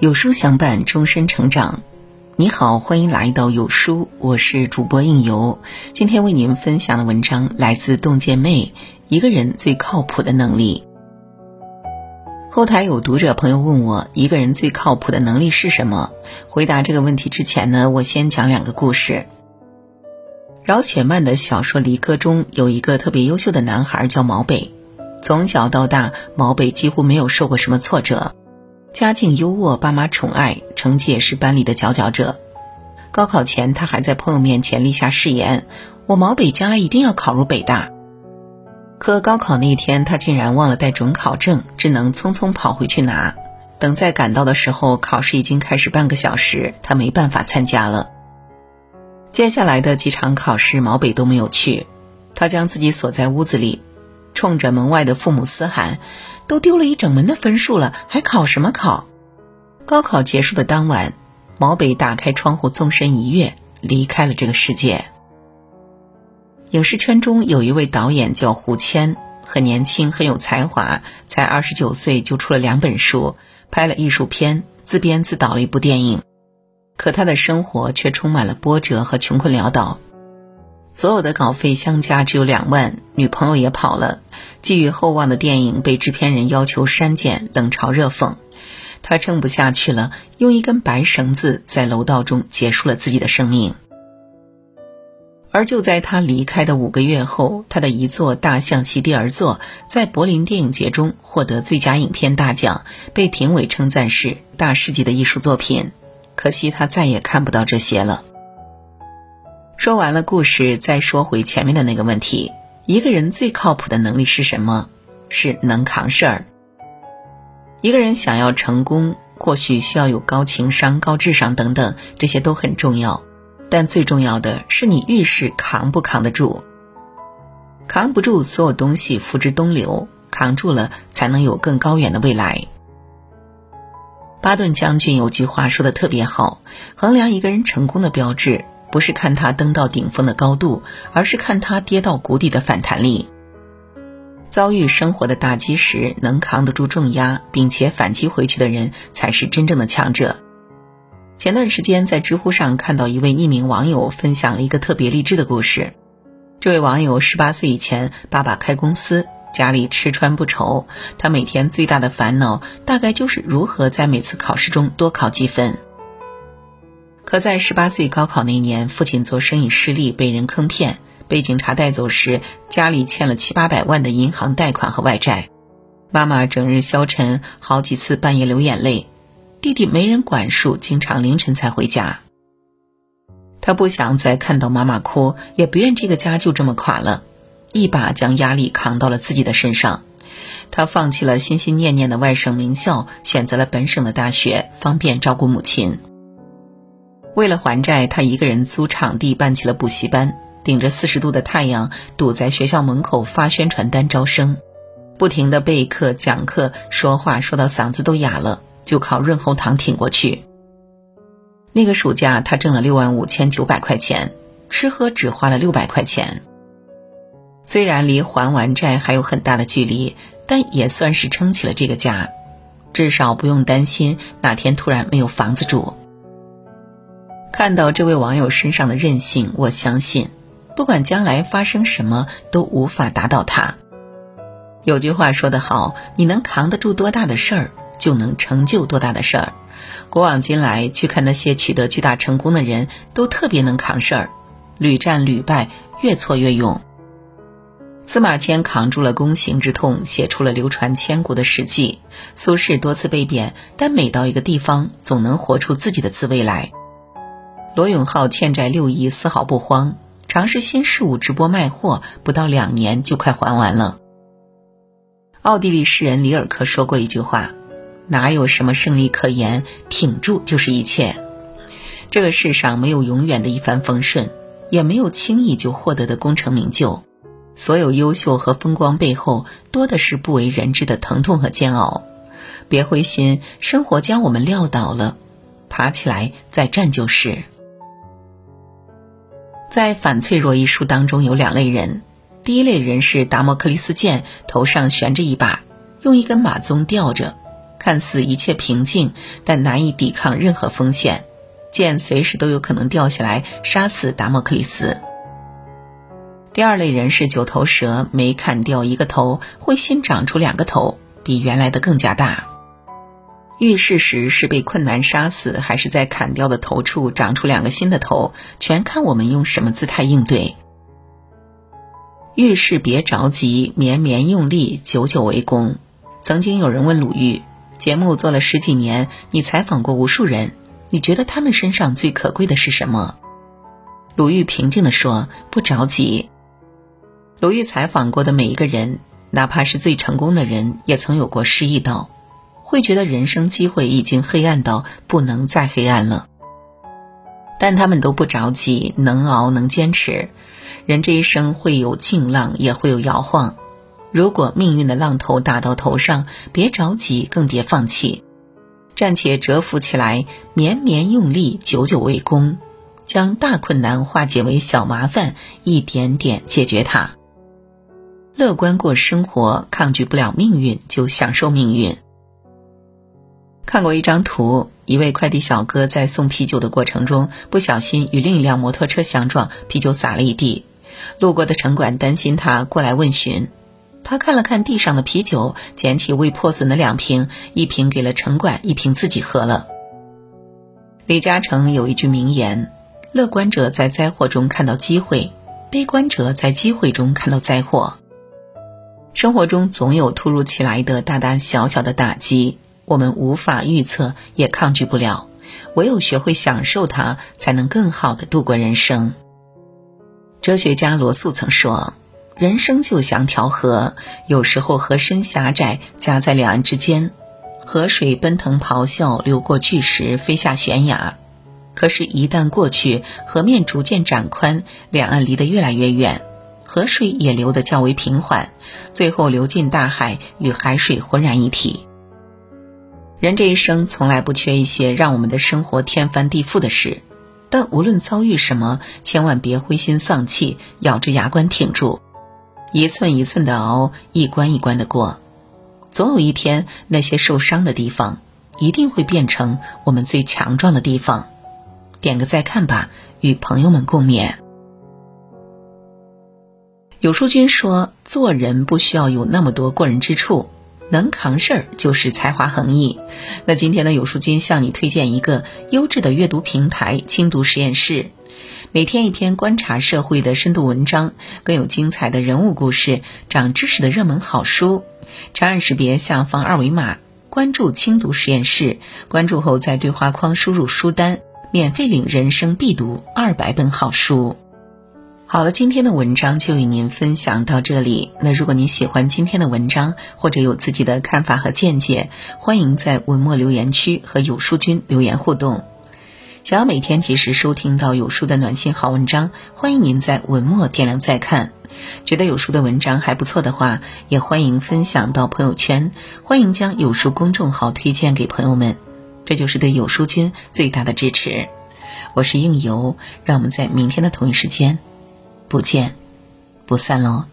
有书相伴，终身成长。你好，欢迎来到有书，我是主播应由。今天为您分享的文章来自洞见妹。一个人最靠谱的能力。后台有读者朋友问我，一个人最靠谱的能力是什么？回答这个问题之前呢，我先讲两个故事。饶雪漫的小说《离歌》中有一个特别优秀的男孩，叫毛北。从小到大，毛北几乎没有受过什么挫折。家境优渥，爸妈宠爱，成绩也是班里的佼佼者。高考前，他还在朋友面前立下誓言：“我毛北将来一定要考入北大。”可高考那天，他竟然忘了带准考证，只能匆匆跑回去拿。等再赶到的时候，考试已经开始半个小时，他没办法参加了。接下来的几场考试，毛北都没有去，他将自己锁在屋子里。冲着门外的父母嘶喊：“都丢了一整门的分数了，还考什么考？”高考结束的当晚，毛北打开窗户，纵身一跃，离开了这个世界。影视圈中有一位导演叫胡谦，很年轻，很有才华，才二十九岁就出了两本书，拍了艺术片，自编自导了一部电影。可他的生活却充满了波折和穷困潦倒。所有的稿费相加只有两万，女朋友也跑了，寄予厚望的电影被制片人要求删减，冷嘲热讽，他撑不下去了，用一根白绳子在楼道中结束了自己的生命。而就在他离开的五个月后，他的一座《大象席地而坐》在柏林电影节中获得最佳影片大奖，被评委称赞是大师级的艺术作品。可惜他再也看不到这些了。说完了故事，再说回前面的那个问题：一个人最靠谱的能力是什么？是能扛事儿。一个人想要成功，或许需要有高情商、高智商等等，这些都很重要。但最重要的是你遇事扛不扛得住。扛不住，所有东西付之东流；扛住了，才能有更高远的未来。巴顿将军有句话说的特别好：衡量一个人成功的标志。不是看他登到顶峰的高度，而是看他跌到谷底的反弹力。遭遇生活的打击时，能扛得住重压，并且反击回去的人，才是真正的强者。前段时间在知乎上看到一位匿名网友分享了一个特别励志的故事。这位网友十八岁以前，爸爸开公司，家里吃穿不愁，他每天最大的烦恼，大概就是如何在每次考试中多考几分。可在十八岁高考那年，父亲做生意失利，被人坑骗，被警察带走时，家里欠了七八百万的银行贷款和外债。妈妈整日消沉，好几次半夜流眼泪。弟弟没人管束，经常凌晨才回家。他不想再看到妈妈哭，也不愿这个家就这么垮了，一把将压力扛到了自己的身上。他放弃了心心念念的外省名校，选择了本省的大学，方便照顾母亲。为了还债，他一个人租场地办起了补习班，顶着四十度的太阳，堵在学校门口发宣传单招生，不停的备课讲课，说话说到嗓子都哑了，就靠润喉糖挺过去。那个暑假，他挣了六万五千九百块钱，吃喝只花了六百块钱。虽然离还完债还有很大的距离，但也算是撑起了这个家，至少不用担心哪天突然没有房子住。看到这位网友身上的韧性，我相信，不管将来发生什么，都无法打倒他。有句话说得好，你能扛得住多大的事儿，就能成就多大的事儿。古往今来，去看那些取得巨大成功的人，都特别能扛事儿，屡战屡败，越挫越勇。司马迁扛住了宫刑之痛，写出了流传千古的《史记》。苏轼多次被贬，但每到一个地方，总能活出自己的滋味来。罗永浩欠债六亿，丝毫不慌，尝试新事物，直播卖货，不到两年就快还完了。奥地利诗人里尔克说过一句话：“哪有什么胜利可言，挺住就是一切。”这个世上没有永远的一帆风顺，也没有轻易就获得的功成名就。所有优秀和风光背后，多的是不为人知的疼痛和煎熬。别灰心，生活将我们撂倒了，爬起来再战就是。在《反脆弱》一书当中，有两类人。第一类人是达摩克利斯剑头上悬着一把，用一根马鬃吊着，看似一切平静，但难以抵抗任何风险，剑随时都有可能掉下来杀死达摩克里斯。第二类人是九头蛇，每砍掉一个头，会新长出两个头，比原来的更加大。遇事时是被困难杀死，还是在砍掉的头处长出两个新的头，全看我们用什么姿态应对。遇事别着急，绵绵用力，久久为功。曾经有人问鲁豫：“节目做了十几年，你采访过无数人，你觉得他们身上最可贵的是什么？”鲁豫平静地说：“不着急。”鲁豫采访过的每一个人，哪怕是最成功的人，也曾有过失意到，会觉得人生机会已经黑暗到不能再黑暗了。但他们都不着急，能熬能坚持。人这一生会有劲浪，也会有摇晃。如果命运的浪头打到头上，别着急，更别放弃，暂且蛰伏起来，绵绵用力，久久为功，将大困难化解为小麻烦，一点点解决它。乐观过生活，抗拒不了命运，就享受命运。看过一张图，一位快递小哥在送啤酒的过程中，不小心与另一辆摩托车相撞，啤酒洒了一地。路过的城管担心他，过来问询。他看了看地上的啤酒，捡起未破损的两瓶，一瓶给了城管，一瓶自己喝了。李嘉诚有一句名言：“乐观者在灾祸中看到机会，悲观者在机会中看到灾祸。”生活中总有突如其来的大大小小的打击，我们无法预测，也抗拒不了。唯有学会享受它，才能更好的度过人生。哲学家罗素曾说：“人生就像条河，有时候河身狭窄，夹在两岸之间，河水奔腾咆哮，流过巨石，飞下悬崖。可是，一旦过去，河面逐渐展宽，两岸离得越来越远。”河水也流得较为平缓，最后流进大海，与海水浑然一体。人这一生从来不缺一些让我们的生活天翻地覆的事，但无论遭遇什么，千万别灰心丧气，咬着牙关挺住，一寸一寸的熬，一关一关的过。总有一天，那些受伤的地方，一定会变成我们最强壮的地方。点个再看吧，与朋友们共勉。有书君说：“做人不需要有那么多过人之处，能扛事儿就是才华横溢。”那今天呢，有书君向你推荐一个优质的阅读平台——轻读实验室，每天一篇观察社会的深度文章，更有精彩的人物故事、长知识的热门好书。长按识别下方二维码，关注轻读实验室。关注后，在对话框输入书单，免费领人生必读二百本好书。好了，今天的文章就与您分享到这里。那如果您喜欢今天的文章，或者有自己的看法和见解，欢迎在文末留言区和有书君留言互动。想要每天及时收听到有书的暖心好文章，欢迎您在文末点亮再看。觉得有书的文章还不错的话，也欢迎分享到朋友圈，欢迎将有书公众号推荐给朋友们，这就是对有书君最大的支持。我是应由，让我们在明天的同一时间。不见不散喽。